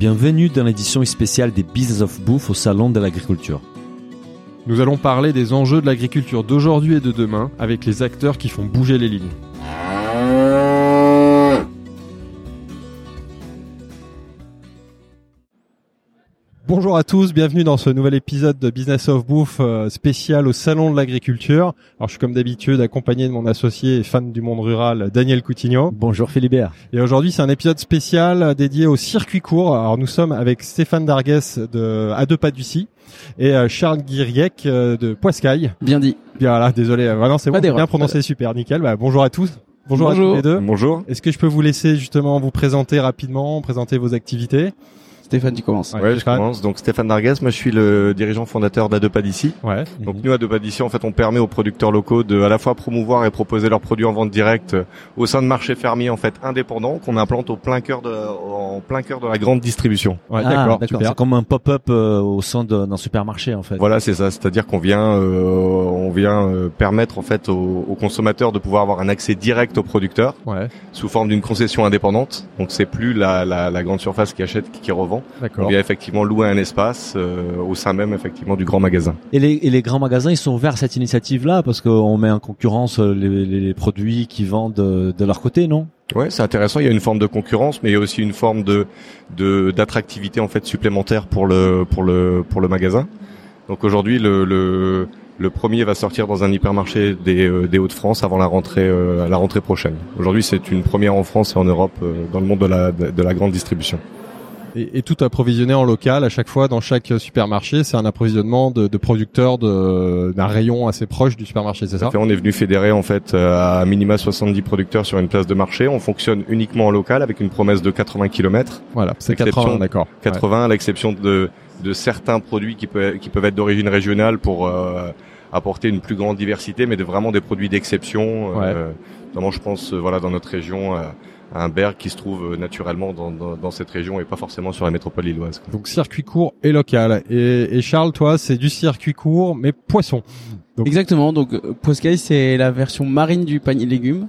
Bienvenue dans l'édition spéciale des Business of Bouffe au Salon de l'Agriculture. Nous allons parler des enjeux de l'agriculture d'aujourd'hui et de demain avec les acteurs qui font bouger les lignes. Bonjour à tous, bienvenue dans ce nouvel épisode de Business of Bouffe euh, spécial au Salon de l'Agriculture. Alors je suis comme d'habitude accompagné de mon associé et fan du monde rural Daniel Coutinho. Bonjour Philibert. Et aujourd'hui c'est un épisode spécial dédié au circuit court. Alors nous sommes avec Stéphane Dargues de A deux pas d'Ussy et euh, Charles Guiriec euh, de Poiscaille. Bien dit. Bien là, désolé, vraiment c'est bon, bien prononcé, super, nickel. Bah, bonjour à tous. Bonjour, Bonjour. à tous les deux. Bonjour. Est-ce que je peux vous laisser justement vous présenter rapidement, présenter vos activités? Stéphane, tu commences. Ouais, Ouais, je Stéphane. commence. Donc Stéphane Dargues, moi je suis le dirigeant fondateur d'Adepa d'ici. Ouais. Donc nous Adepa d'ici, en fait, on permet aux producteurs locaux de à la fois promouvoir et proposer leurs produits en vente directe euh, au sein de marchés fermiers en fait indépendants qu'on implante au plein cœur de en plein cœur de la grande distribution. Ouais, Ah, d'accord. C'est comme un pop-up euh, au sein de- d'un supermarché en fait. Voilà, c'est ça. C'est-à-dire qu'on vient euh, on vient euh, permettre en fait aux, aux consommateurs de pouvoir avoir un accès direct aux producteurs Ouais, sous forme d'une concession indépendante. Donc c'est plus la, la, la grande surface qui achète qui, qui revend. On vient effectivement louer un espace euh, au sein même effectivement du grand magasin. Et les, et les grands magasins, ils sont ouverts à cette initiative-là parce qu'on met en concurrence euh, les, produits qui vendent de, de leur côté, non? Ouais, c'est intéressant. Il y a une forme de concurrence, mais il y a aussi une forme de de d'attractivité en fait supplémentaire pour le pour le pour le magasin. Donc aujourd'hui, le, le le premier va sortir dans un hypermarché des, euh, des Hauts-de-France avant la rentrée euh, à la rentrée prochaine. Aujourd'hui, c'est une première en France et en Europe euh, dans le monde de la de la grande distribution. Et, et tout approvisionné en local à chaque fois dans chaque supermarché, c'est un approvisionnement de, de producteurs de- d'un rayon assez proche du supermarché, c'est ça fait, on est venu fédérer en fait euh, à minima 70 producteurs sur une place de marché. On fonctionne uniquement en local avec une promesse de 80 km. Voilà, c'est Exception 80, d'accord. 80 à l'exception de, de certains produits qui, peuvent qui peuvent être d'origine régionale pour euh, apporter une plus grande diversité, mais de vraiment des produits d'exception. Euh, notamment, je pense, euh, voilà, dans notre région, à un berg qui se trouve euh, naturellement dans, dans, dans cette région et pas forcément sur la métropole lilloise. Donc circuit court et local. Et, et Charles, toi, c'est du circuit court mais poisson. Donc- Exactement. Donc, euh, Poiscaille, c'est la version marine du panier de légumes.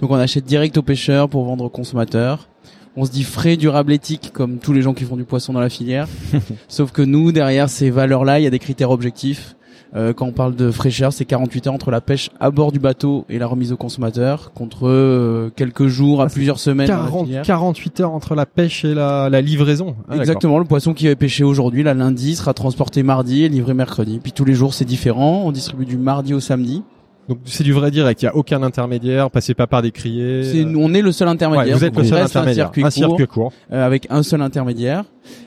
Donc, on achète direct aux pêcheurs pour vendre aux consommateurs. On se dit frais, durable, éthique, comme tous les gens qui font du poisson dans la filière. Sauf que nous, derrière ces valeurs-là, il y a des critères objectifs. Euh, quand on parle de fraîcheur, c'est 48 heures entre la pêche à bord du bateau et la remise au consommateur, contre euh, quelques jours à Ah, plusieurs semaines. dans la 40, filière. 48 heures entre la pêche et la, la livraison. Ah. Exactement, le poisson qui est pêché aujourd'hui, là lundi, sera transporté mardi et livré mercredi. Puis tous les jours c'est différent, on distribue du mardi au samedi. Donc c'est du vrai direct, il y a aucun intermédiaire, passez pas par des criers. C'est, euh, on est le seul intermédiaire. ouais, vous êtes le seul intermédiaire. Un circuit court, court. euh, avec un seul intermédiaire.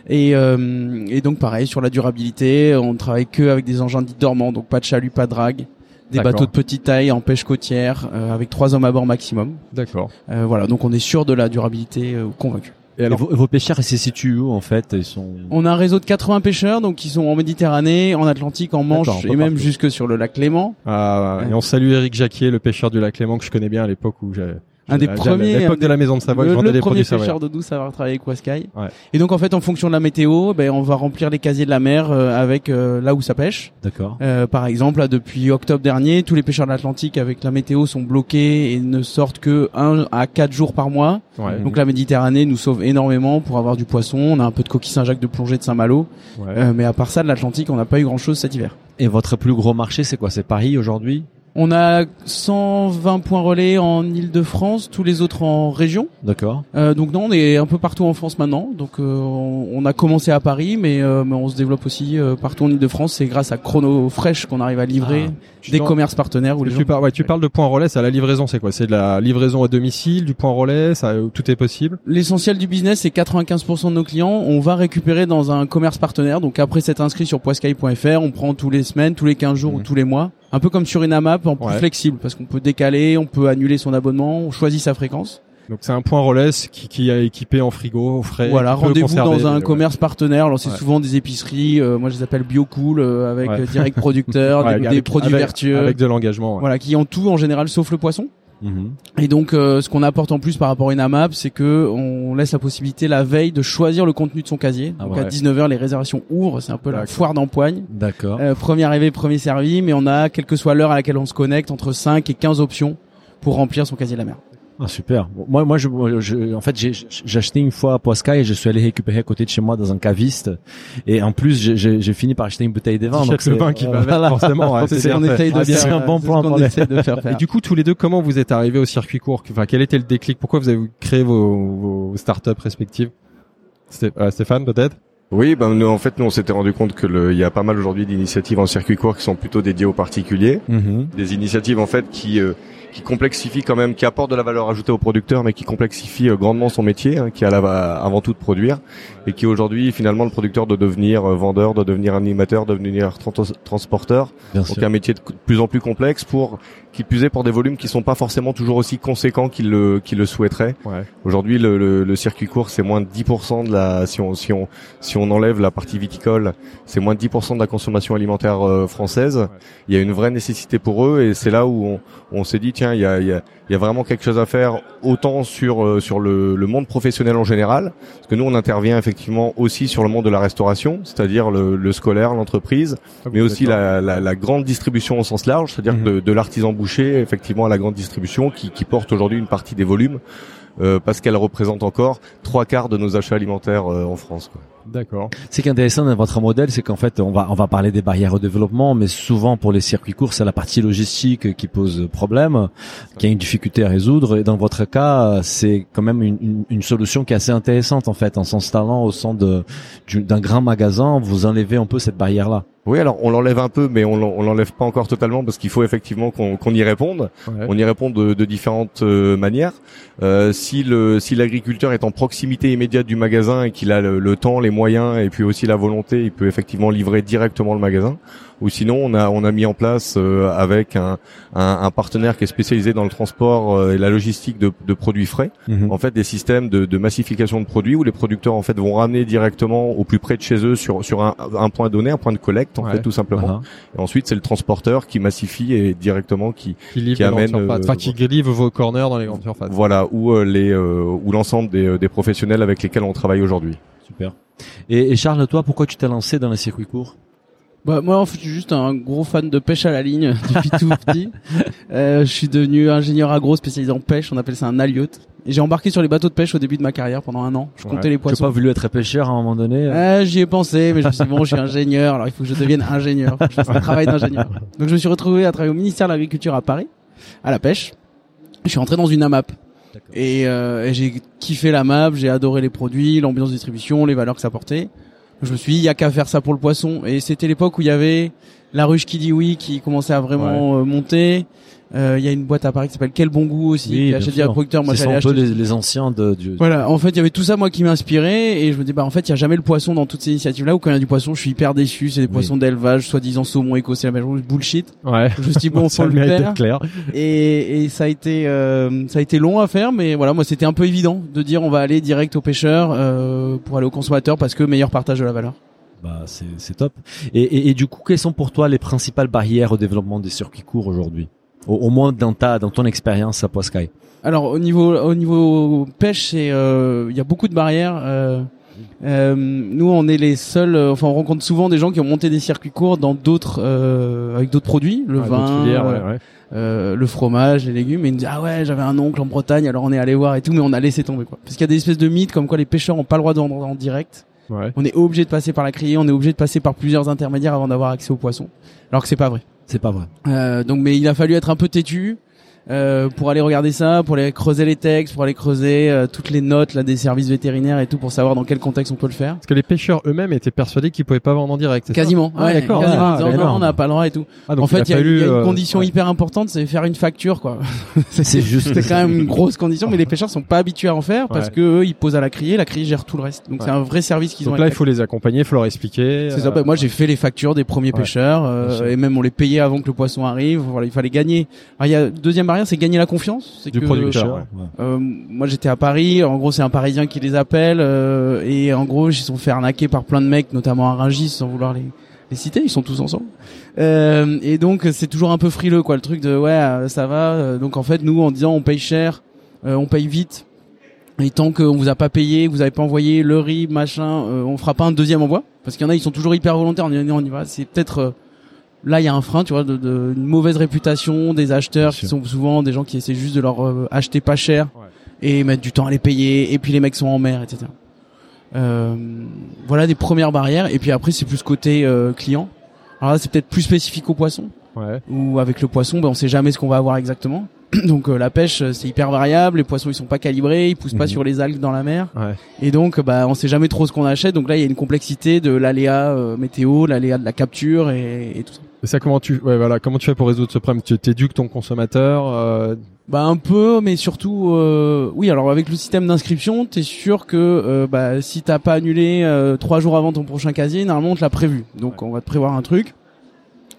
Et, euh, et donc pareil sur la durabilité, on travaille que avec des engins dits dormants, donc pas de chalut, pas de drague. Des bateaux de petite taille en pêche côtière euh, avec trois hommes à bord maximum. D'accord. Euh, voilà, donc on est sûr de la durabilité euh, convaincu. Et Et alors, vos, vos pêcheurs, ils se situent où en fait? Ils sont. On a un réseau de 80 pêcheurs donc qui sont en Méditerranée, en Atlantique, en Manche et même partout. jusque sur le lac Léman. ah, et on salue Eric Jacquier, le pêcheur du lac Léman que je connais bien à l'époque où j'avais Un des à premiers, l'époque de la maison de Savoie, le, premier pêcheur de douce à avoir travaillé avec Waskai. Ouais. Et donc en fait en fonction de la météo, ben on va remplir les casiers de la mer euh, avec euh, là où ça pêche. D'accord. Euh, par exemple, là, depuis octobre dernier, tous les pêcheurs de l'Atlantique avec la météo sont bloqués et ne sortent que un à quatre jours par mois. Ouais. Donc la Méditerranée nous sauve énormément pour avoir du poisson. On a un peu de coquille Saint-Jacques de plongée de Saint-Malo, Ouais. Euh, mais à part ça, de l'Atlantique, on n'a pas eu grand-chose cet hiver. Et votre plus gros marché, c'est quoi? C'est Paris aujourd'hui? On a 120 points relais en Île-de-France, tous les autres en région. D'accord. Euh, donc non, on est un peu partout en France maintenant. Donc euh, on, on a commencé à Paris, mais, euh, mais on se développe aussi euh, partout en Ile-de-France. C'est grâce à Chrono Fresh qu'on arrive à livrer Ah. Des commerces partenaires où les tu, gens. ouais, tu parles de point relais, c'est à la livraison, c'est quoi? C'est de la livraison à domicile, du point relais, ça, euh, tout est possible? L'essentiel du business, c'est 95% de nos clients, on va récupérer dans un commerce partenaire. Donc après s'être inscrit sur poiscaille.fr, on prend tous les semaines, tous les 15 jours ou tous les mois. Un peu comme sur une AMAP, en plus Ouais. flexible, parce qu'on peut décaler, on peut annuler son abonnement, on choisit sa fréquence. Donc c'est un point relais qui, qui est équipé en frigo, au frais. Voilà, rendez-vous dans un ouais. commerce partenaire. Alors c'est Ouais. souvent des épiceries, euh, moi je les appelle BioCool, euh, avec Ouais. euh, direct producteur, des, avec- des produits avec- vertueux, Avec de l'engagement. ouais. voilà, qui ont tout en général sauf le poisson. Et donc, euh, ce qu'on apporte en plus par rapport à une AMAP, c'est que on laisse la possibilité la veille de choisir le contenu de son casier. Ah donc ouais. à 19h, les réservations ouvrent, c'est un peu la foire d'empoigne. D'accord. Euh, premier arrivé, premier servi, mais on a, quelle que soit l'heure à laquelle on se connecte, entre 5 et 15 options pour remplir son casier de la mer. Ah super. Bon, Moi, moi, je, je- en fait, j'ai j'ai acheté une fois à Poiscaille et je suis allé récupérer à côté de chez moi dans un caviste. Et en plus, j'ai- j'ai j'ai fini par acheter une bouteille de vin. Donc le vin qui va voilà. forcément. ouais, C'est c'est de Ah, un bon plan pour essaie de faire faire. Et du coup, tous les deux, comment vous êtes arrivés au circuit court? Enfin, quel était le déclic? Pourquoi vous avez créé vos, vos startups respectives? Euh, Stéphane, peut-être? Oui, ben nous, en fait, nous on s'était rendu compte que le, il y a pas mal aujourd'hui d'initiatives en circuit court qui sont plutôt dédiées aux particuliers, Mhm. des initiatives en fait qui euh, qui complexifient quand même, qui apportent de la valeur ajoutée au producteur, mais qui complexifient euh, grandement son métier, hein, qui a la, avant tout de produire, et qui aujourd'hui finalement le producteur de devenir euh, vendeur, de devenir animateur, de devenir tran- transporteur, Bien donc sûr. un métier de plus en plus complexe pour qui plus est pour des volumes qui sont pas forcément toujours aussi conséquents qu'il le qu'il le souhaiterait. Ouais. Aujourd'hui, le, le, le circuit court, c'est moins de 10% de la si on si on si on enlève la partie viticole, c'est moins de 10% de la consommation alimentaire euh, française. Il y a une vraie nécessité pour eux et c'est là où on, on s'est dit tiens, il y a il y a il y a vraiment quelque chose à faire autant sur euh, sur le, le monde professionnel en général, parce que nous on intervient effectivement aussi sur le monde de la restauration, c'est-à-dire le, le scolaire, l'entreprise, mais aussi la, la, la grande distribution au sens large, c'est-à-dire Mhm. de, de l'artisan boucher effectivement à la grande distribution qui, porte aujourd'hui une partie des volumes euh, parce qu'elle représente encore trois quarts de nos achats alimentaires euh, en France. D'accord. Ce qui est intéressant dans votre modèle, c'est qu'en fait, on va on va parler des barrières au développement, mais souvent pour les circuits courts, c'est la partie logistique qui pose problème, qui a une difficulté à résoudre. Et dans votre cas, c'est quand même une, une, une solution qui est assez intéressante en fait, en s'installant au de- du- d'un grand magasin, vous enlevez un peu cette barrière-là. Oui, alors on l'enlève un peu, mais on l'en- on l'enlève pas encore totalement parce qu'il faut effectivement qu'on qu'on y réponde. Ouais. On y répond de, de différentes euh, manières. Euh, si le si l'agriculteur est en proximité immédiate du magasin et qu'il a le, le temps, les moyens et puis aussi la volonté, il peut effectivement livrer directement le magasin. Ou sinon, on a on a mis en place euh, avec un, un, un partenaire qui est spécialisé dans le transport euh, et la logistique de, de produits frais, Mhm. en fait des systèmes de, de massification de produits où les producteurs en fait vont ramener directement au plus près de chez eux sur sur un, un point donné, un point de collecte en Ouais. fait tout simplement. Ah. Et ensuite, c'est le transporteur qui massifie et directement qui Qui livre Qui amène, euh, Enfin, qui livre vos corners dans les grandes surfaces. voilà où euh, les euh, où l'ensemble des, des professionnels avec lesquels on travaille aujourd'hui. Super. Et, et Charles, toi, pourquoi tu t'es lancé dans les circuits courts Bah, moi, en fait, je suis juste un gros fan de pêche à la ligne depuis tout petit. Euh, je suis devenu ingénieur agro spécialisé en pêche. On appelle ça un aliote. Et j'ai embarqué sur les bateaux de pêche au début de ma carrière pendant un an. Je Ouais. comptais les Tu n'as poissons. pas voulu être pêcheur à un moment donné euh Euh, j'y ai pensé, mais je me suis dit, bon, je suis ingénieur, alors il faut que je devienne ingénieur. Faut que je fasse un travail d'ingénieur. Donc je me suis retrouvé à travailler au ministère de l'Agriculture à Paris, à la pêche. Je suis rentré dans une AMAP. Et, euh, et j'ai kiffé la map, j'ai adoré les produits, l'ambiance de distribution, les valeurs que ça portait. Je me suis dit, il y a qu'à faire ça pour le poisson. Et c'était l'époque où il y avait la ruche qui dit oui, qui commençait à vraiment euh, monter. Euh, Il y a une boîte à Paris qui s'appelle Quel Bon Goût aussi, Oui, qui achète des producteurs. Moi, un peu les, les anciens de, du, voilà, en fait, il y avait tout ça moi qui m'inspirait et je me dis bah en fait, il y a jamais le poisson dans toutes ces initiatives là où quand il y a du poisson, je suis hyper déçu, c'est des Oui. poissons d'élevage, soi-disant saumon écossais, la même chose, bullshit. Ouais. Je me suis dit bon, Ça faut le faire clair. et, et ça a été euh, ça a été long à faire mais voilà, moi c'était un peu évident de dire on va aller direct au pêcheur euh, pour aller au consommateur parce que meilleur partage de la valeur. Bah, c'est, c'est top. Et, et, et du coup, quelles sont pour toi les principales barrières au développement des circuits courts aujourd'hui? Au, au moins dans ta, dans ton expérience à Poiscaille. Alors au niveau au niveau pêche, c'est euh, il y a beaucoup de barrières. Euh, euh, nous, on est les seuls. euh, enfin, on rencontre souvent des gens qui ont monté des circuits courts dans d'autres euh, avec d'autres produits, le vin, filières, euh, ouais, ouais. euh, le fromage, les légumes. Et ils nous disent ah ouais, j'avais un oncle en Bretagne, alors on est allé voir et tout, mais on a laissé tomber quoi. Parce qu'il y a des espèces de mythes comme quoi les pêcheurs ont pas le droit de vendre en direct. Ouais. On est obligé de passer par la criée, on est obligé de passer par plusieurs intermédiaires avant d'avoir accès aux poissons. Alors que c'est pas vrai. C'est pas vrai. Euh, donc, mais il a fallu être un peu têtu euh, pour aller regarder ça, pour aller creuser les textes, pour aller creuser euh, toutes les notes là des services vétérinaires et tout pour savoir dans quel contexte on peut le faire. Parce que les pêcheurs eux-mêmes étaient persuadés qu'ils pouvaient pas vendre en direct. ça Quasiment. Ah, ouais, d'accord. Ah, disant, non, on n'a pas le droit et tout. Ah, donc en fait, il y, a- fallu, il y a une euh, condition ouais. hyper importante, c'est faire une facture, quoi. C'est juste. C'est quand même une grosse condition, mais les pêcheurs sont pas habitués à en faire parce Ouais. que eux, ils posent à la criée, la criée gère tout le reste. Donc Ouais. c'est un vrai service qu'ils ont. Donc là, il faut les accompagner, il faut leur expliquer. C'est ça. euh, bah, moi, j'ai fait les factures des premiers Ouais. pêcheurs euh, et même on les payait avant que le poisson arrive. Voilà, il fallait gagner. Il y a deuxième barrière, c'est gagner la confiance. C'est Du que, producteur. Ouais. Euh, moi, j'étais à Paris. En gros, c'est un Parisien qui les appelle euh, et en gros, ils se sont fait arnaquer par plein de mecs, notamment à Rungis, sans vouloir les les citer. Ils sont tous ensemble. Euh, et donc, c'est toujours un peu frileux, quoi, le truc de ouais, euh, ça va. Euh, Donc, en fait, nous, en disant on paye cher, euh, on paye vite. Et tant qu'on vous a pas payé, vous avez pas envoyé le riz, machin, euh, on fera pas un deuxième envoi. Parce qu'il y en a, ils sont toujours hyper volontaires. On y, on y va. C'est peut-être euh, là il y a un frein tu vois de, de une mauvaise réputation des acheteurs qui sont souvent des gens qui essaient juste de leur euh, acheter pas cher Ouais. et mettre du temps à les payer et puis les mecs sont en mer etc euh, voilà des premières barrières et puis après c'est plus côté euh, client alors là c'est peut-être plus spécifique au poisson Ouais. ou avec le poisson ben on sait jamais ce qu'on va avoir exactement donc euh, la pêche c'est hyper variable les poissons ils sont pas calibrés ils poussent pas Mhm. sur les algues dans la mer Ouais. et donc bah on sait jamais trop ce qu'on achète donc là il y a une complexité de l'aléa euh, météo l'aléa de la capture et, et tout ça Et ça, comment tu, ouais, voilà, comment tu fais pour résoudre ce problème? Tu t'éduques ton consommateur. Euh... bah un peu mais surtout euh, oui alors avec le système d'inscription t'es sûr que euh, bah si t'as pas annulé euh, trois jours avant ton prochain casier normalement on te l'a prévu donc on va te prévoir un truc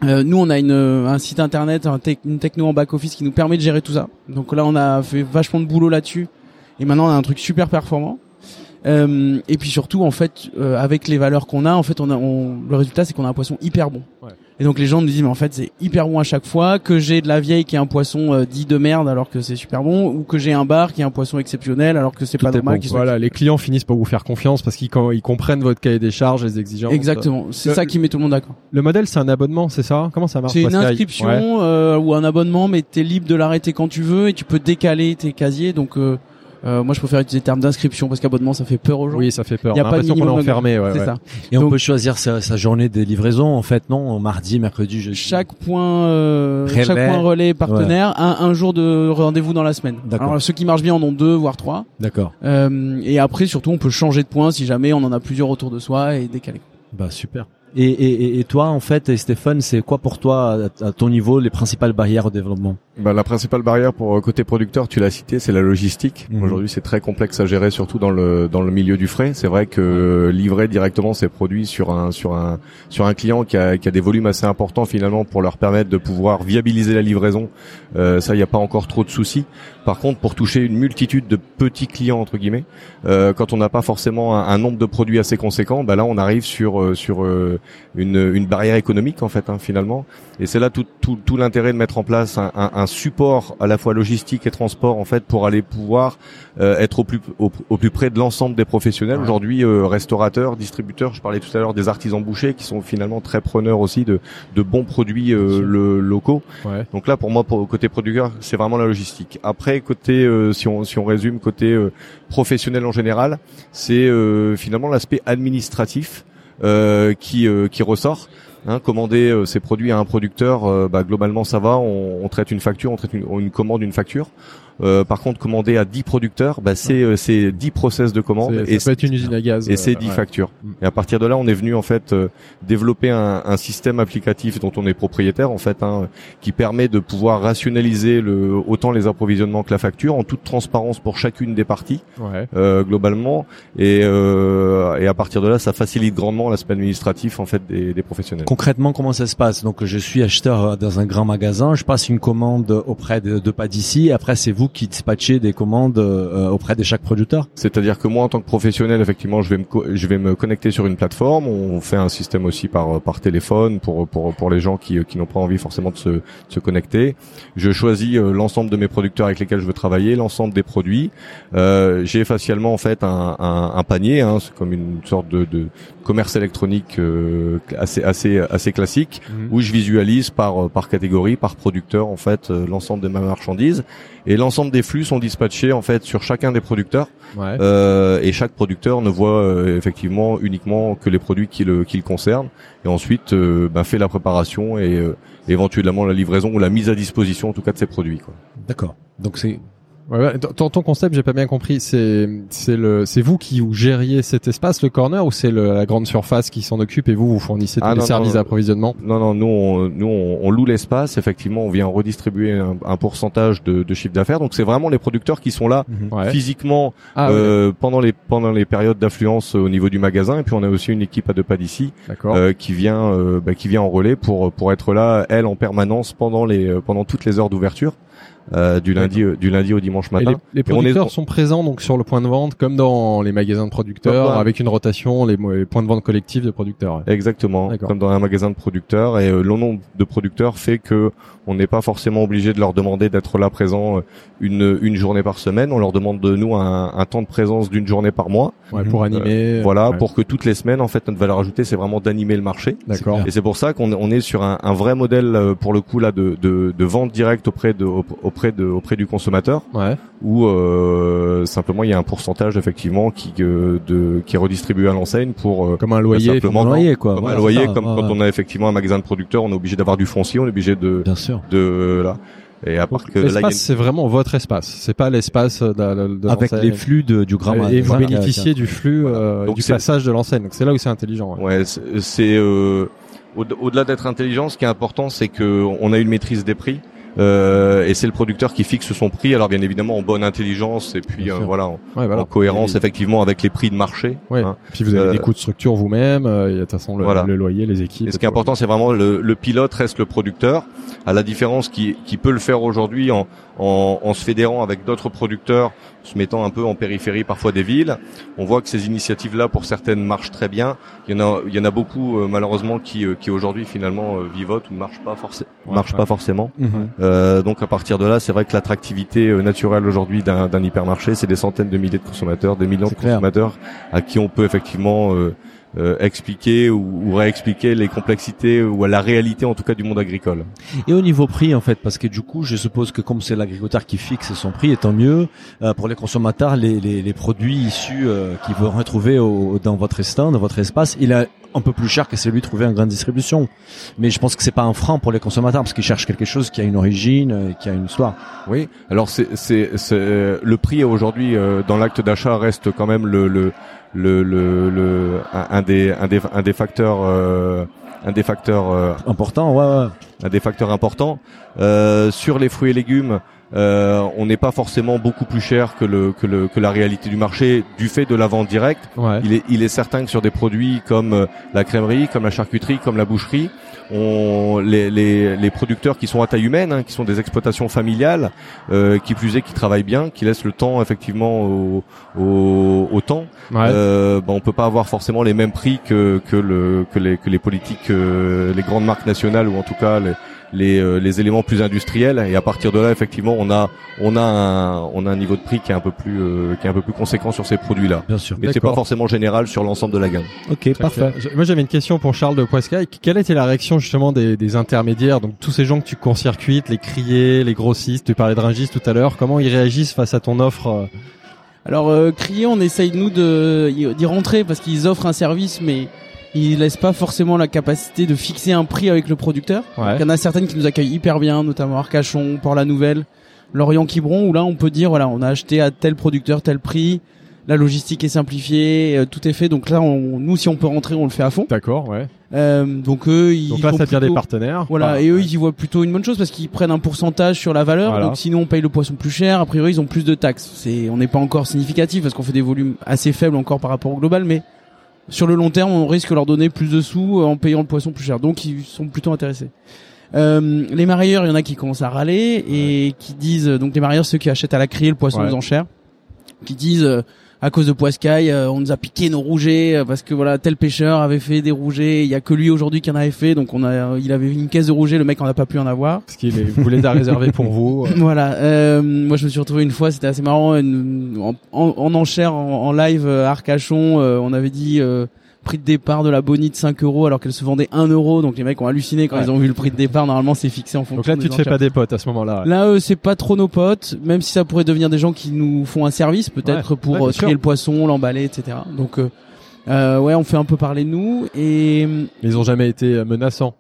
Euh, nous, on a une, un site internet, un une techno en back office qui nous permet de gérer tout ça. Donc là, on a fait vachement de boulot là-dessus. Et maintenant, on a un truc super performant. Euh, et puis surtout, en fait, euh, avec les valeurs qu'on a, en fait, on a, on, le résultat, c'est qu'on a un poisson hyper bon. Ouais. Et donc les gens nous disent, mais en fait, c'est hyper bon à chaque fois. Que j'ai de la vieille qui est un poisson euh, dit de merde alors que c'est super bon, ou que j'ai un bar qui est un poisson exceptionnel alors que c'est pas normal. bon, soit Voilà, les clients finissent par vous faire confiance parce qu'ils ils comprennent votre cahier des charges, les exigences. Exactement. C'est Le- ça qui met tout le monde d'accord. Le modèle, c'est un abonnement, c'est ça? Comment ça marche C'est une inscription Ouais. euh, ou un abonnement, mais t'es libre de l'arrêter quand tu veux et tu peux décaler tes casiers. Donc euh, euh, moi, je préfère utiliser le terme d'inscription parce qu'abonnement, ça fait peur aux gens. Oui, ça fait peur. Y a pas qu'on est enfermé. Ouais, c'est ouais. ça. Et on peut choisir sa, sa journée de livraison, en fait, non Mardi, mercredi, jeudi. Chaque point, euh, Relais. chaque point relais partenaire a un jour de rendez-vous dans la semaine. D'accord. Alors ceux qui marchent bien en ont deux, voire trois. D'accord. Euh, et après, surtout, on peut changer de point si jamais on en a plusieurs autour de soi et décaler. Bah super. Et, et, et- et toi, en fait, et Stéphane, c'est quoi pour toi, à, à ton niveau, les principales barrières au développement? Bah, la principale barrière pour euh, côté producteur, tu l'as cité, c'est la logistique. Mhm. Aujourd'hui, c'est très complexe à gérer, surtout dans le dans le milieu du frais. C'est vrai que euh, livrer directement ces produits sur un sur un sur un client qui a qui a des volumes assez importants finalement pour leur permettre de pouvoir viabiliser la livraison, euh, ça, il n'y a pas encore trop de soucis. Par contre, pour toucher une multitude de petits clients entre guillemets, euh, quand on n'a pas forcément un, un nombre de produits assez conséquent, bah là, on arrive sur euh, sur euh, une une barrière économique en fait hein, finalement. Et c'est là tout, tout, tout l'intérêt de mettre en place un, un, un support à la fois logistique et transport en fait pour aller pouvoir euh, être au plus au, au plus près de l'ensemble des professionnels. Ouais. Aujourd'hui, euh, restaurateurs, distributeurs, je parlais tout à l'heure des artisans bouchers qui sont finalement très preneurs aussi de, de bons produits euh, le- locaux. Ouais. Donc là, pour moi, pour côté producteur, c'est vraiment la logistique. Après, côté, euh, si on si on résume, côté euh, professionnel en général, c'est euh, finalement l'aspect administratif euh, qui euh, qui ressort. Hein, commander euh, ces produits à un producteur, euh, bah, globalement ça va. On, traite une facture, on traite une commande, une facture. Euh, par contre, commander à 10 producteurs, bah, c'est euh, c'est 10 process de commande C'est- et Ça peut être une usine à gaz. et c'est euh, 10 ouais. factures. Mm. Et à partir de là, on est venu en fait euh, développer un, un système applicatif dont on est propriétaire en fait, hein, qui permet de pouvoir rationaliser le, autant les approvisionnements que la facture en toute transparence pour chacune des parties Ouais. euh, globalement. Et, euh, et à partir de là, ça facilite grandement l'aspect administratif en fait des, des professionnels. Concrètement, comment ça se passe? Donc, je suis acheteur euh, dans un grand magasin, je passe une commande auprès de, de pas d'ici. Après, c'est vous qui dispatchez des commandes euh, auprès de chaque producteur. C'est-à-dire que moi, en tant que professionnel, effectivement, je vais me je vais me connecter sur une plateforme. On fait un système aussi par par téléphone pour pour pour les gens qui qui n'ont pas envie forcément de se de se connecter. Je choisis euh, l'ensemble de mes producteurs avec lesquels je veux travailler, l'ensemble des produits. Euh, J'ai facialement en fait un un, un panier, hein, c'est comme une sorte de, de commerce électronique euh, assez assez assez classique Mhm. où je visualise par par catégorie, par producteur en fait euh, l'ensemble de ma marchandise et l'ensemble des flux sont dispatchés en fait sur chacun des producteurs Ouais. euh, et chaque producteur ne voit euh, effectivement uniquement que les produits qui le qui le concernent et ensuite euh, bah, fait la préparation et éventuellement la livraison ou la mise à disposition en tout cas de ces produits. D'accord. Donc c'est Ouais, ouais. Ton, ton concept, j'ai pas bien compris. C'est c'est le c'est vous qui vous gériez cet espace, le corner, ou c'est le- la grande surface qui s'en occupe et vous vous fournissez tous Ah, les non, services d'approvisionnement? Non non nous on, nous on, on loue l'espace effectivement on vient redistribuer un, un pourcentage de, de chiffre d'affaires donc c'est vraiment les producteurs qui sont là Ouais. physiquement Ah, ouais, euh, pendant les pendant les périodes d'affluence euh, au niveau du magasin et puis on a aussi une équipe à deux pas d'ici euh, qui vient euh, bah, qui vient en relais pour pour être là elle en permanence pendant les euh, pendant toutes les heures d'ouverture euh, du lundi euh, du lundi au dimanche dimanche Et matin. les, les Et on est- producteurs sont présents donc sur le point de vente comme dans les magasins de producteurs dans- avec une rotation les, points de vente collectifs de producteurs. Exactement, comme dans un magasin de producteurs. Et euh, le nombre de producteurs fait que on n'est pas forcément obligé de leur demander d'être là présent euh, une, une journée par semaine. On leur demande de nous un, un temps de présence d'une journée par mois. Ouais, pour animer. Voilà, ouais. pour que toutes les semaines, en fait, notre valeur ajoutée, c'est vraiment d'animer le marché. D'accord. Et c'est pour ça qu'on on est sur un, un vrai modèle pour le coup là de, de, de vente directe auprès de auprès de auprès du consommateur Ouais. où euh, simplement il y a un pourcentage effectivement qui euh, de qui est redistribué à l'enseigne pour euh, Comme un loyer. simplement Un loyer, quoi. comme Voilà, un loyer ça. comme quand ouais. on a effectivement un magasin de producteurs on est obligé d'avoir du foncier on est obligé de Bien sûr. de là et à part que là il y a L'espace, c'est vraiment votre espace. C'est pas l'espace de, de Avec les flux de, du grammage. Et vous Voilà. bénéficiez du flux, euh, Donc du passage de l'enseigne. Donc c'est là où c'est intelligent. ouais. Ouais, c'est- c'est euh, au- au-delà d'être intelligent, ce qui est important, c'est que on a une maîtrise des prix. Euh, et c'est le producteur qui fixe son prix. Alors bien évidemment en bonne intelligence et puis euh, voilà en, Ouais, voilà. en cohérence Et- effectivement avec les prix de marché. Ouais. hein. Puis vous avez Euh, des coûts de structure vous-même. euh, et de toute façon le, Voilà. le loyer, les équipes. Et ce et qui est important, c'est vraiment le, le pilote reste le producteur, à la différence qui, qui peut le faire aujourd'hui en, en, en se fédérant avec d'autres producteurs, se mettant un peu en périphérie parfois des villes. On voit que ces initiatives-là, pour certaines, marchent très bien. Il y en a, il y en a beaucoup euh, malheureusement qui, euh, qui aujourd'hui finalement euh, vivotent ou ne marchent pas. Ouais, marchent ouais. pas forcément. Mhm. Euh, donc à partir de là, c'est vrai que l'attractivité euh, naturelle aujourd'hui d'un hypermarché, c'est des centaines de milliers de consommateurs, des millions de clair. consommateurs à qui on peut effectivement euh, euh, expliquer ou, ou réexpliquer les complexités ou la réalité en tout cas du monde agricole. Et au niveau prix, en fait, parce que du coup, je suppose que comme c'est l'agriculteur qui fixe son prix, et tant mieux, euh, pour les consommateurs, les, les, les produits issus euh, qu'ils vont retrouver au, dans votre stand, dans votre espace, il est un peu plus cher que celui trouvé en grande distribution. Mais je pense que c'est pas un frein pour les consommateurs, parce qu'ils cherchent quelque chose qui a une origine, euh, qui a une histoire. Oui. Alors c'est c'est c'est euh, le prix aujourd'hui euh, dans l'acte d'achat reste quand même le le le le, le- un, un des un des un des facteurs euh, un des facteurs euh, Important, ouais, ouais. un des facteurs importants. Euh, sur les fruits et légumes, euh, on n'est pas forcément beaucoup plus cher que le que le que la réalité du marché du fait de la vente directe. Ouais. Il est il est certain que sur des produits comme euh, la crèmerie, comme la charcuterie, comme la boucherie, on les les, les producteurs qui sont à taille humaine, hein, qui sont des exploitations familiales, euh, qui plus est qui travaillent bien, qui laissent le temps effectivement au au, au temps. Ouais. Euh, bah, on peut pas avoir forcément les mêmes prix que que le que les que les politiques, euh, les grandes marques nationales ou en tout cas les les, euh, les éléments plus industriels et à partir de là effectivement on a on a un on a un niveau de prix qui est un peu plus euh, qui est un peu plus conséquent sur ces produits là Bien sûr. mais c'est pas forcément général sur l'ensemble de la gamme Ok, Très parfait. clair. Moi, j'avais une question pour Charles de Poiscaille. Quelle était la réaction justement des, des intermédiaires, donc tous ces gens que tu court-circuites, les criers, les grossistes, tu parlais de Ringis tout à l'heure, comment ils réagissent face à ton offre euh, Alors euh, crier, on essaye nous de d'y rentrer parce qu'ils offrent un service, mais ils laissent pas forcément la capacité de fixer un prix avec le producteur. Ouais. Il y en a certaines qui nous accueillent hyper bien, notamment Arcachon, Port-la-Nouvelle, Lorient-Quiberon, où là on peut dire voilà, on a acheté à tel producteur tel prix, la logistique est simplifiée, euh, tout est fait. Donc là, on, nous si on peut rentrer, on le fait à fond. D'accord, ouais. Euh, donc eux, ils Donc là, ça devient des plutôt- partenaires. Voilà, Ah, et eux ouais. ils y voient plutôt une bonne chose parce qu'ils prennent un pourcentage sur la valeur. Voilà. Donc sinon on paye le poisson plus cher. A priori ils ont plus de taxes. C'est, on n'est pas encore significatif parce qu'on fait des volumes assez faibles encore par rapport au global, mais sur le long terme on risque de leur donner plus de sous euh, en payant le poisson plus cher. Donc ils sont plutôt intéressés. Euh, les marailleurs, il y en a qui commencent à râler et qui disent donc les marailleurs ceux qui achètent à la criée le poisson Ouais. aux enchères, qui disent euh, à cause de Poiscaille, euh, on nous a piqué nos rougets euh, parce que voilà tel pêcheur avait fait des rougets, il y a que lui aujourd'hui qui en avait fait, donc on a, il avait une caisse de rougets, le mec en a pas pu en avoir. Parce qu'il est- vous les a réservés pour vous. euh. Voilà, euh, moi je me suis retrouvé une fois, c'était assez marrant, une- en, en, en enchère en, en live à Arcachon, euh, on avait dit euh, prix de départ de la Bonnie de 5 euros alors qu'elle se vendait 1 euro, donc les mecs ont halluciné quand Ouais. ils ont vu le prix de départ. Normalement c'est fixé en fonction. Donc là, tu te fais pas des potes à ce moment-là. ouais. Là, eux, c'est pas trop nos potes, même si ça pourrait devenir des gens qui nous font un service, peut-être pour Ouais, euh, trier sûr. le poisson, l'emballer, etc. Donc, euh, euh, ouais, on fait un peu parler de nous. Et Ils ont jamais été euh, menaçants.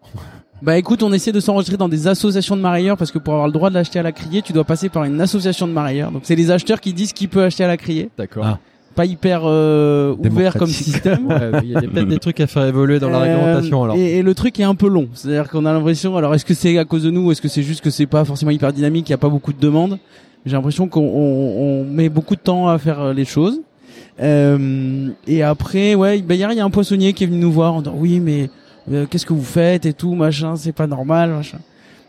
bah, écoute, on essaie de s'enregistrer dans des associations de marailleurs parce que pour avoir le droit de l'acheter à la criée, tu dois passer par une association de marailleurs. Donc, c'est les acheteurs qui disent qui peut acheter à la criée. D'accord. Ah. Pas hyper euh, ouvert comme système. Ouais, Il y a peut-être des trucs à faire évoluer dans la Euh, réglementation alors. Et, et le truc est un peu long. C'est-à-dire qu'on a l'impression, alors est-ce que c'est à cause de nous ou est-ce que c'est juste que c'est pas forcément hyper dynamique, il y a pas beaucoup de demandes? J'ai l'impression qu'on on, on met beaucoup de temps à faire euh, les choses. Euh, et après, ouais, ben hier il y a un poissonnier qui est venu nous voir en disant oui mais euh, qu'est-ce que vous faites et tout machin, c'est pas normal machin.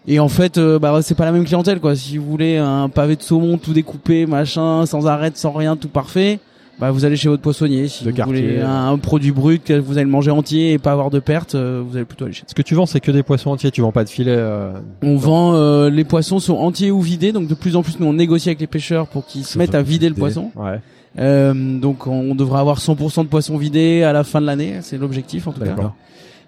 Et en fait, euh, bah c'est pas la même clientèle quoi. Si vous voulez un pavé de saumon tout découpé, machin, sans arrêt, sans rien, tout parfait, bah vous allez chez votre poissonnier. Si De vous quartier, voulez un, produit brut que vous allez le manger entier et pas avoir de perte, euh, vous allez plutôt aller chez. Ce que tu vends, c'est que des poissons entiers. Tu vends pas de filet. euh, On vend euh, les poissons sont entiers ou vidés, donc de plus en plus nous on négocie avec les pêcheurs pour qu'ils se mettent à vider le poisson. Ouais. Euh, donc on devrait avoir 100% de poissons vidés à la fin de l'année, c'est l'objectif en tout cas.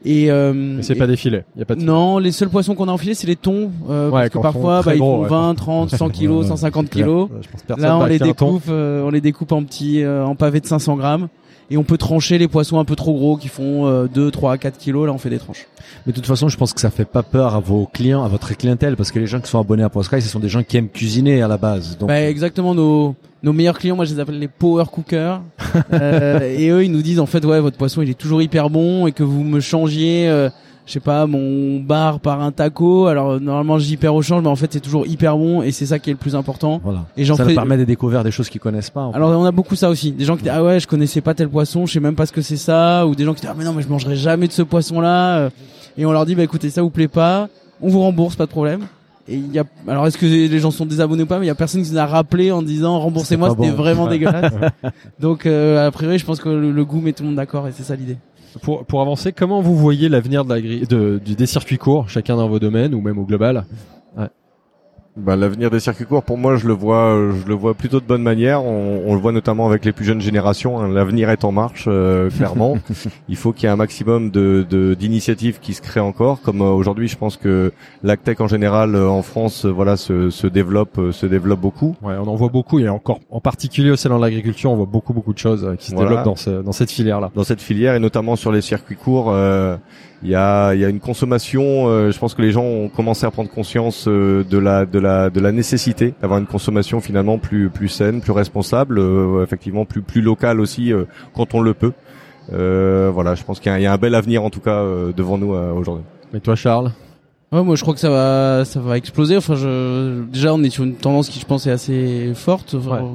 Et, euh, c'est pas des filets. Y a pas de. Non, les seuls poissons qu'on a enfilés, c'est les thons. Euh, Ouais, parce que parfois, bah, ils gros, font ouais. 20, 30, 100 kilos, Ouais, 150 c'est clair. kilos. Je pense Là, on les découpe, euh, on les découpe en petits, euh, en pavés de 500 grammes. Et on peut trancher les poissons un peu trop gros qui font euh, 2, 3, 4 kilos. Là, on fait des tranches. Mais de toute façon, je pense que ça fait pas peur à vos clients, à votre clientèle, parce que les gens qui sont abonnés à Poskai, ce sont des gens qui aiment cuisiner à la base. Donc, Bah, exactement, nos, nos meilleurs clients, moi, je les appelle les power cookers. Euh, et eux, ils nous disent, en fait, ouais, votre poisson, il est toujours hyper bon et que vous me changiez, euh, je sais pas, mon bar par un taco. Alors, euh, normalement, j'y perds au change, mais en fait, c'est toujours hyper bon et c'est ça qui est le plus important. voilà. Et j'en ça fais, permet de découvrir des choses qu'ils connaissent pas. en fait. Alors on a beaucoup ça aussi, des gens qui disent ah ouais je connaissais pas tel poisson, je sais même pas ce que c'est ça, ou des gens qui disent ah mais non mais je mangerai jamais de ce poisson là, et on leur dit bah écoutez ça vous plaît pas, on vous rembourse pas de problème. Et il y a alors est-ce que les gens sont désabonnés ou pas, mais il y a personne qui nous a rappelé en disant remboursez-moi C'était bon. vraiment dégueulasse. Donc euh, a priori je pense que le, le goût met tout le monde d'accord et c'est ça l'idée. Pour, pour avancer, comment vous voyez l'avenir de la grille, de, du, des circuits courts, chacun dans vos domaines ou même au global? Bah, l'avenir des circuits courts, pour moi, je le vois, euh, je le vois plutôt de bonne manière. On, on le voit notamment avec les plus jeunes générations. hein. L'avenir est en marche, euh, clairement. Il faut qu'il y ait un maximum de de- d'initiatives qui se créent encore. Comme euh, aujourd'hui, je pense que l'agtech en général euh, en France, euh, voilà, se, se développe, se développe beaucoup. Ouais, on en voit beaucoup et encore en particulier au salon de l'agriculture, on voit beaucoup beaucoup de choses qui se Voilà. développent dans, ce, dans cette filière là. dans cette filière et notamment sur les circuits courts. euh, Il y a, il y a une consommation. euh, je pense que les gens ont commencé à prendre conscience euh, de la de la de la nécessité d'avoir une consommation finalement plus plus saine, plus responsable, euh, effectivement plus plus locale aussi euh, quand on le peut. Euh, voilà, je pense qu'il y, a un- il y a un bel avenir en tout cas euh, devant nous euh, aujourd'hui. Mais toi Charles? Ouais, moi je crois que ça va ça va exploser. Enfin je déjà on est sur une tendance qui je pense est assez forte. Enfin, Ouais.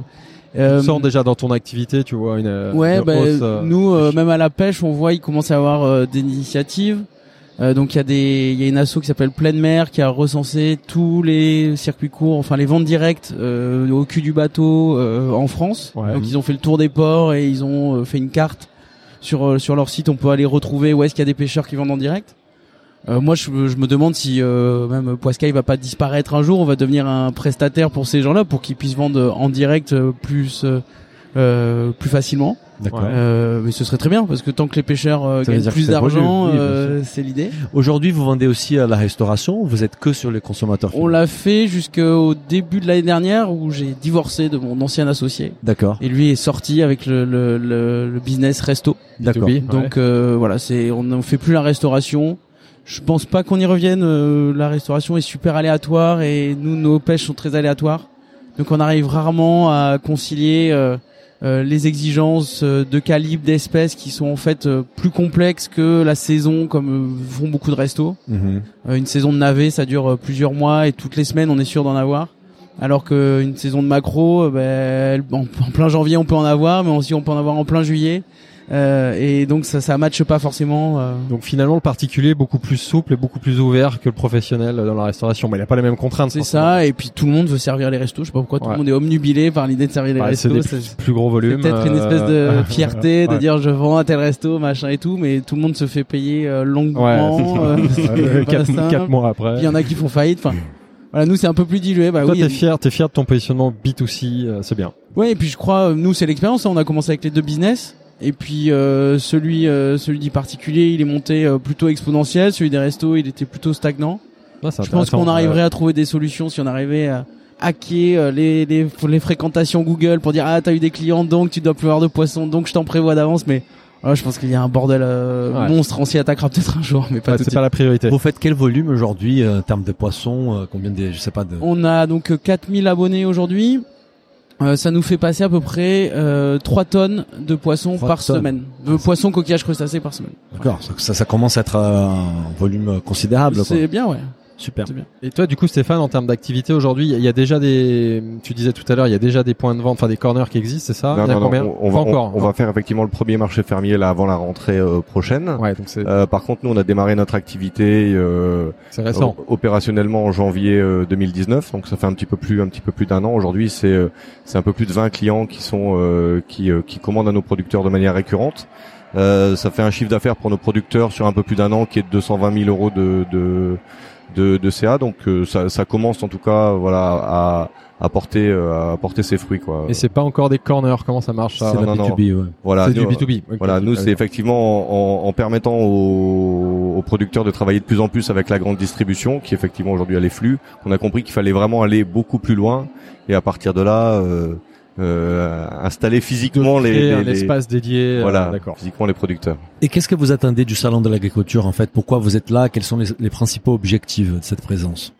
Euh, Tu sens déjà dans ton activité, tu vois une, Ouais, une bah, hausse, euh, nous, euh, même à la pêche, on voit il commence à avoir euh, des initiatives. Euh, donc il y a des, il y a une asso qui s'appelle Pleine Mer qui a recensé tous les circuits courts, enfin les ventes directes euh, au cul du bateau en France. Ouais. Donc ils ont fait le tour des ports et ils ont fait une carte sur sur leur site. On peut aller retrouver où est-ce qu'il y a des pêcheurs qui vendent en direct. Euh, moi, je, me- je me demande si euh, même Poiscaille va pas disparaître un jour. On va devenir un prestataire pour ces gens-là, pour qu'ils puissent vendre en direct euh, plus euh, euh, plus facilement. D'accord. Ouais. Euh, mais ce serait très bien parce que tant que les pêcheurs euh, gagnent plus d'argent, oui, euh, c'est l'idée. Aujourd'hui, vous vendez aussi à la restauration. ou Vous êtes que sur les consommateurs. On l'a fait jusqu'au début de l'année dernière où j'ai divorcé de mon ancien associé D'accord. et lui est sorti avec le, le, le, le business resto. D'accord. B2B. Donc euh, voilà, c'est on ne fait plus la restauration. Je pense pas qu'on y revienne. euh, la restauration est super aléatoire et nous nos pêches sont très aléatoires. Donc on arrive rarement à concilier euh, euh, les exigences euh, de calibre d'espèces qui sont en fait euh, plus complexes que la saison comme euh, font beaucoup de restos. Mhm. Une saison de navet, ça dure plusieurs mois et toutes les semaines, on est sûr d'en avoir. Alors qu'une saison de macro, ben, en plein janvier, on peut en avoir, mais aussi on peut en avoir en plein juillet. Euh, et donc ça, ça matche pas forcément. euh. Donc finalement le particulier est beaucoup plus souple et beaucoup plus ouvert que le professionnel dans la restauration. Mais il a pas les mêmes contraintes. C'est ça. Et puis tout le monde veut servir les restos. Je sais pas pourquoi tout le monde est omnubilé par l'idée de servir les Ouais, c'est restos. C'est- plus, plus gros volumes. C'est peut-être une espèce de euh, fierté de ouais. dire je vends à tel resto, machin et tout, mais tout le monde se fait payer euh, longuement. Ouais, euh, quatre, quatre mois après. il y en a qui font faillite. Enfin, voilà, nous c'est un peu plus dilué. Bah Toi, oui, t'es fier, t'es fier de ton positionnement B2C, euh, c'est bien. Ouais, et puis je crois, euh, nous c'est l'expérience. hein, on a commencé avec les deux business, et puis euh, celui, euh, celui du particulier, il est monté euh, plutôt exponentiel. Celui des restos, il était plutôt stagnant. Ah, Je pense qu'on arriverait à trouver des solutions si on arrivait à hacker euh, les, les, les fréquentations Google pour dire ah t'as eu des clients donc tu dois plus avoir de poissons donc je t'en prévois d'avance. Mais voilà, je pense qu'il y a un bordel euh, Ouais. monstre. On s'y attaquera peut-être un jour, mais pas Ouais, c'est pas la priorité. Vous faites quel volume aujourd'hui euh, en termes de poissons euh, Combien de, je sais pas de. On a donc euh, 4000 abonnés aujourd'hui. Euh, ça nous fait passer à peu près euh, 3 tonnes de poissons par tonnes. semaine. De poissons, coquillages, crustacés par semaine. D'accord. Ça, ça, commence à être euh, un volume considérable. quoi. C'est bien, ouais. Super. Bien. Et toi, du coup, Stéphane, en termes d'activité aujourd'hui, il y a déjà des, tu disais tout à l'heure, il y a déjà des points de vente, enfin des corners qui existent, c'est ça Non, Il y a non, non, combien on, va, on- encore. on, va faire effectivement le premier marché fermier là avant la rentrée euh, prochaine. Ouais, donc c'est Euh, par contre, nous, on a démarré notre activité euh, c'est récent. opérationnellement en janvier euh, 2019, donc ça fait un petit peu plus, un petit peu plus d'un an. Aujourd'hui, c'est euh, c'est un peu plus de 20 clients qui sont euh, qui euh, qui commandent à nos producteurs de manière récurrente. Euh, ça fait un chiffre d'affaires pour nos producteurs sur un peu plus d'un an qui est de 220 000 euros de de de, de CA. Donc euh, ça, ça commence en tout cas, voilà, à à porter euh, à porter ses fruits quoi. Et c'est pas encore des corners. Comment ça marche ça C'est? la non, non. B2B, ouais. Voilà, C'est du nous, B2B. Ok, Voilà, nous c'est effectivement en, en permettant aux, aux producteurs de travailler de plus en plus avec la grande distribution, qui effectivement aujourd'hui a les flux, qu'on a compris qu'il fallait vraiment aller beaucoup plus loin et à partir de là euh, installer physiquement les, les- un les- espace dédié. euh, voilà, D'accord. physiquement les producteurs. Et qu'est-ce que vous attendez du salon de l'agriculture en fait? Pourquoi vous êtes là? Quels sont les, les principaux objectifs de cette présence?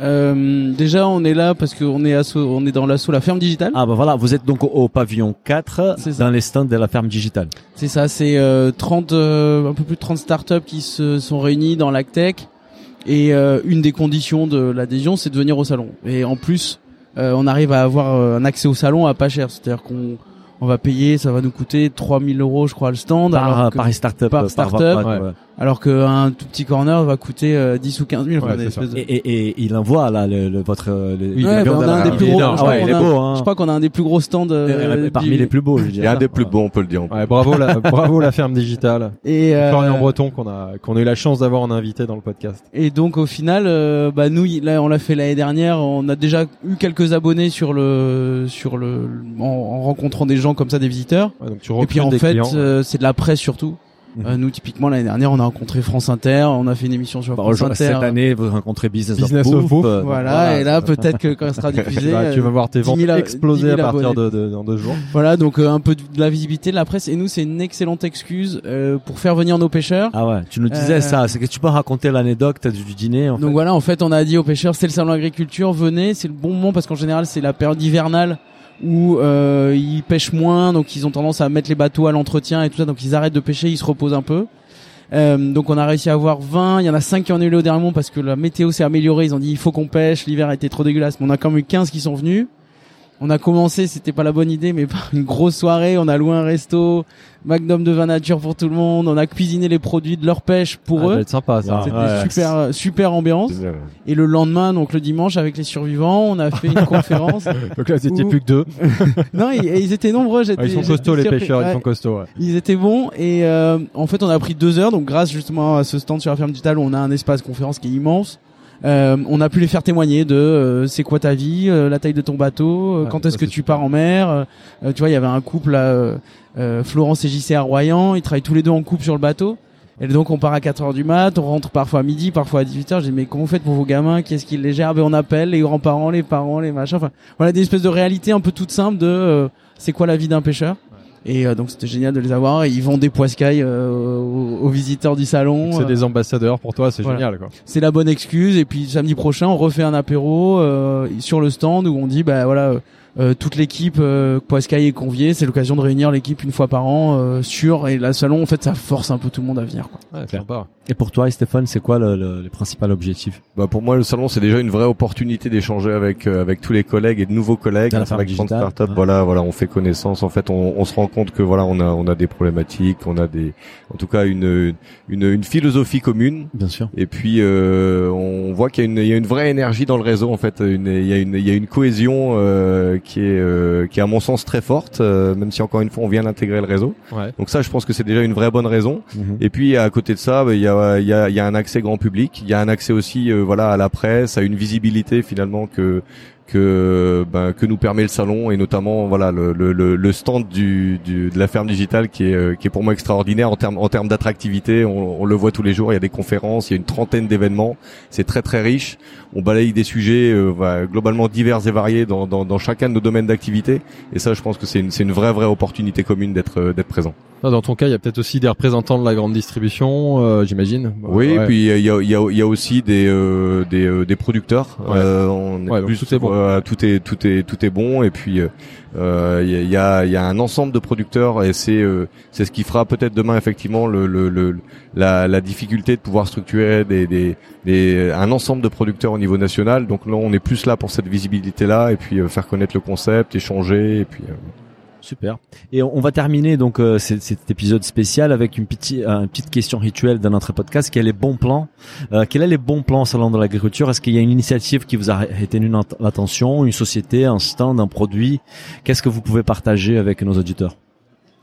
Euh, déjà, on est là parce qu'on est asso- on est dans l'assaut la ferme digitale. Ah bah voilà, vous êtes donc au, au pavillon 4 C'est ça. dans les stands de la ferme digitale. C'est ça, c'est euh, 30, euh, un peu plus de 30 startups qui se sont réunies dans l'AgTech. Et euh, une des conditions de l'adhésion, c'est de venir au salon. Et en plus, euh, on arrive à avoir euh, un accès au salon à pas cher. C'est-à-dire qu'on on va payer, ça va nous coûter 3000 euros, je crois, le stand. Par, alors que- Paris Startup. par euh, startup, ouais, ouais. ouais. Alors qu'un tout petit corner va coûter euh, 10 ou 15 000. Ouais, de- Et, et, et il envoie là le, le- votre euh, le, Oui, le Ouais, bah, on a à un la- des plus il est gros- je Ah crois ouais, qu'on a- beau. Hein. Je crois qu'on a un des plus gros stands. euh, Et Parmi du- les plus beaux, je Il y dirais. a un des plus beaux, on peut le dire. Ouais, bravo la, bravo la ferme digitale. Et, euh, Florian Breton qu'on a qu'on a eu la chance d'avoir en invité dans le podcast. Et donc au final, euh, bah nous, il- là, on l'a fait l'année dernière. On a déjà eu quelques abonnés sur le, sur le, en, en rencontrant des gens comme ça, des visiteurs. Ouais, donc tu Et puis en des fait, euh, c'est de la presse surtout. Euh, nous, typiquement l'année dernière, on a rencontré France Inter, on a fait une émission sur Bah, France Inter. cette année, vous rencontrez Business, Business of of Bouffe. Bouffe. Voilà, et là peut-être que quand elle sera diffusée, Bah, tu vas voir tes 10 ventes 000 a- exploser 10 à 000 partir de, de- dans deux jours. voilà, donc euh, un peu de la visibilité de la presse. Et nous, c'est une excellente excuse euh, pour faire venir nos pêcheurs. Ah ouais, tu nous disais Euh, ça. C'est que tu peux raconter l'anecdote du, du dîner. En Donc fait. voilà, en fait, on a dit aux pêcheurs, c'est le salon agriculture, venez, c'est le bon moment parce qu'en général, c'est la période hivernale où euh, ils pêchent moins, donc ils ont tendance à mettre les bateaux à l'entretien et tout ça, donc ils arrêtent de pêcher, ils se reposent un peu. Euh, donc on a réussi à avoir 20, il y en a 5 qui ont annulé au dernier moment parce que la météo s'est améliorée, ils ont dit il faut qu'on pêche, l'hiver a été trop dégueulasse, mais on a quand même eu 15 qui sont venus. On a commencé, c'était pas la bonne idée, mais par une grosse soirée, on a loué un resto, magnum de vin nature pour tout le monde, on a cuisiné les produits de leur pêche pour Ah, ça va eux. être sympa ça. C'était ouais. super super ambiance. Et le lendemain, donc le dimanche, avec les survivants, on a fait une conférence. Donc là, c'était Ou- plus que deux. Non, ils, ils étaient nombreux. j'étais- Ah, ils sont costauds les pêcheurs, ils sont costauds. ouais. Ils étaient bons et euh, en fait, on a pris deux heures. Donc grâce justement à ce stand sur la ferme digitale, où on a un espace conférence qui est immense. Euh, on a pu les faire témoigner de euh, c'est quoi ta vie, euh, la taille de ton bateau, euh, Ah, quand est-ce que tu pars en mer. tu vois, il y avait un couple là, euh, euh, Florence et JC à Royan, ils travaillent tous les deux en couple sur le bateau. Et donc on part à 4 heures du mat, on rentre parfois à midi, parfois à 18 h J'ai dit mais comment vous faites pour vos gamins? Qu'est-ce qu'ils les gèrent Ben, On appelle les grands-parents, les parents, les machins. Enfin voilà des espèces de réalités un peu toutes simples de euh, c'est quoi la vie d'un pêcheur? Et euh, donc c'était génial de les avoir. Et ils vendent des poiscailles euh, aux, aux visiteurs du salon. C'est Euh, des ambassadeurs pour toi, c'est Voilà. génial quoi. c'est la bonne excuse. Et puis samedi prochain, on refait un apéro euh, sur le stand où on dit bah voilà. euh, euh, toute l'équipe euh, Poiscaille est conviée, c'est l'occasion de réunir l'équipe une fois par an euh, sur et la salon en fait ça force un peu tout le monde à venir quoi. Ouais, sympa. Et pour toi, Stéphane, c'est quoi le, le, le principal objectif? Bah pour moi le salon c'est déjà une vraie opportunité d'échanger avec euh, avec tous les collègues et de nouveaux collègues ferme avec Startup ouais. voilà voilà on fait connaissance en fait on, on se rend compte que voilà on a on a des problématiques on a des en tout cas une une, une philosophie commune Bien sûr. et puis euh, on voit qu'il y a une il y a une vraie énergie dans le réseau en fait une il y a une il y a une cohésion euh, qui est euh, qui est à mon sens très forte euh, même si encore une fois on vient d'intégrer le réseau Ouais. donc ça je pense que c'est déjà une vraie bonne raison Mhm. et puis à côté de ça, bah, il y a, il y, a, y a un accès grand public, il y a un accès aussi euh, voilà à la presse, à une visibilité finalement que que ben, que nous permet le salon et notamment voilà le, le, le, stand du, du de la ferme digitale qui est euh, qui est pour moi extraordinaire en termes en termes d'attractivité. On, on le voit tous les jours, il y a des conférences, il y a une trentaine d'événements, c'est très très riche. On balaye des sujets euh, voilà, globalement divers et variés dans, dans, dans chacun de nos domaines d'activité et ça je pense que c'est une c'est une vraie vraie opportunité commune d'être euh, d'être présent. Dans ton cas, il y a peut-être aussi des représentants de la grande distribution, euh, j'imagine. Oui, Ouais. puis il y a, il y, a, y a aussi des euh, des, euh, des producteurs. Ouais. On est Ouais, plus tout est bon. Euh, tout est tout est tout est bon et puis euh, il y, a, y a un ensemble de producteurs et c'est c'est ce qui fera peut-être demain effectivement le, le, le la, la, difficulté de pouvoir structurer des, des, des, un ensemble de producteurs au niveau national. Donc là, on est plus là pour cette visibilité là et puis faire connaître le concept, échanger et puis. Super. Et on va terminer donc euh, cet, épisode spécial avec une petite, une petite question rituelle dans notre podcast. Quel est les bons plans euh, Quels sont les bons plans salon de l'agriculture? Est-ce qu'il y a une initiative qui vous a retenu l'attention, une société, un stand, un produit? Qu'est-ce que vous pouvez partager avec nos auditeurs?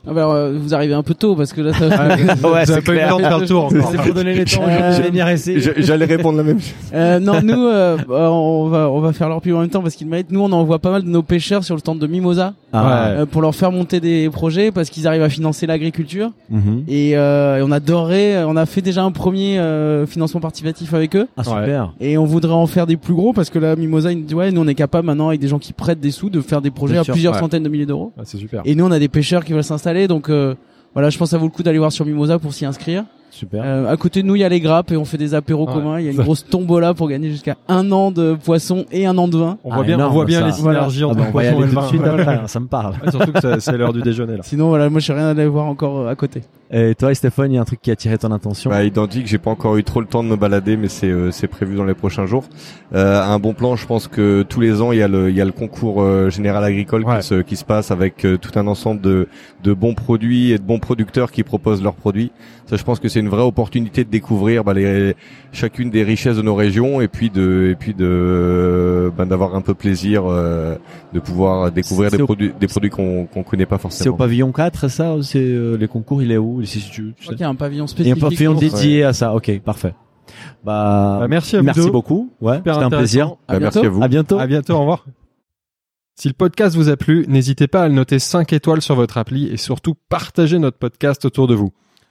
Ah bah, euh, vous arrivez un peu tôt parce que là ça... ouais, c'est pas eu le temps de faire le tour C'est pour donner les temps. Euh, J'allais répondre la même chose. Euh, non, nous euh, bah, on va on va faire leur pub en même temps parce qu'ils méritent. Nous on envoie pas mal de nos pêcheurs sur le stand de Mimosa ah, pour leur faire monter des projets parce qu'ils arrivent à financer l'agriculture mhm. et, et, on adorerait on a fait déjà un premier financement participatif avec eux. Ah super. Et on voudrait en faire des plus gros parce que là Mimosa il dit ouais nous on est capable maintenant avec des gens qui prêtent des sous de faire des projets à plusieurs centaines de milliers d'euros. c'est super. Et nous on a des pêcheurs qui veulent s'installer donc euh, voilà, je pense que ça vaut le coup d'aller voir sur Mimosa pour s'y inscrire. Super. Euh, à côté de nous, il y a les grappes et on fait des apéros communs. Il y a une grosse tombola pour gagner jusqu'à un an de poisson et un an de vin. On voit bien, on voit bien les synergies entre ah poisson et le vin. ça me parle. surtout que c'est l'heure du déjeuner là. Sinon, voilà, moi, je rien à aller voir encore euh, à côté. Et toi, Stéphane, il y a un truc qui a attiré ton attention? Bah, Identique, j'ai pas encore eu trop le temps de me balader, mais c'est euh, c'est prévu dans les prochains jours. Euh, un bon plan, je pense que tous les ans il y a le il y a le concours euh, général agricole qui se qui se passe avec euh, tout un ensemble de de bons produits et de bons producteurs qui proposent leurs produits. Ça, je pense que c'est une vraie opportunité de découvrir bah, les, chacune des richesses de nos régions et puis de et puis de bah, d'avoir un peu plaisir de pouvoir découvrir des produits des produits qu'on qu'on connaît pas forcément. C'est au pavillon 4 ça c'est les concours il est où si tu, tu y a un pavillon spécifique. Il y a un pavillon dédié à ça. Ok, parfait. Bah, bah merci à Merci beaucoup. Ouais, c'était un plaisir. À bah, merci à vous. À bientôt. À bientôt. Au revoir. Si le podcast vous a plu, n'hésitez pas à le noter 5 étoiles sur votre appli et surtout partagez notre podcast autour de vous.